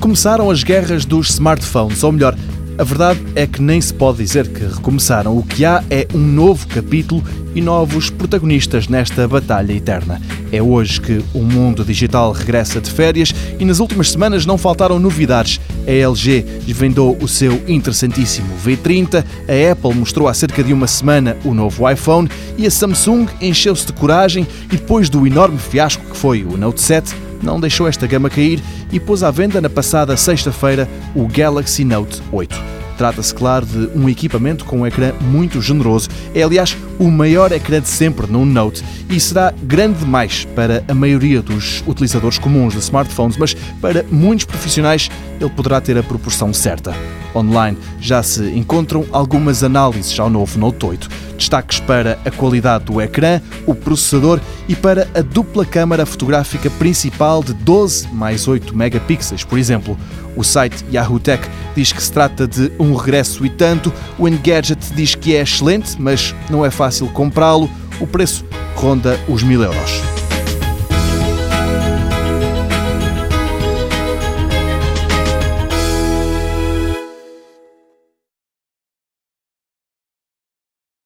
Recomeçaram as guerras dos smartphones, ou melhor, a verdade é que nem se pode dizer que recomeçaram. O que há é um novo capítulo e novos protagonistas nesta batalha eterna. É hoje que o mundo digital regressa de férias e nas últimas semanas não faltaram novidades. A LG desvendou o seu interessantíssimo V30, a Apple mostrou há cerca de uma semana o novo iPhone e a Samsung encheu-se de coragem e depois do enorme fiasco que foi o Note 7, não deixou esta gama cair e pôs à venda na passada sexta-feira o Galaxy Note 8. Trata-se, claro, de um equipamento com um ecrã muito generoso. É, aliás, o maior ecrã de sempre num Note e será grande demais para a maioria dos utilizadores comuns de smartphones, mas para muitos profissionais ele poderá ter a proporção certa. Online já se encontram algumas análises ao novo Note 8. Destaques para a qualidade do ecrã, o processador e para a dupla câmara fotográfica principal de 12 mais 8 megapixels, por exemplo. O site Yahoo Tech diz que se trata de um regresso e tanto. O Engadget diz que é excelente, mas não é fácil comprá-lo. O preço ronda os mil euros.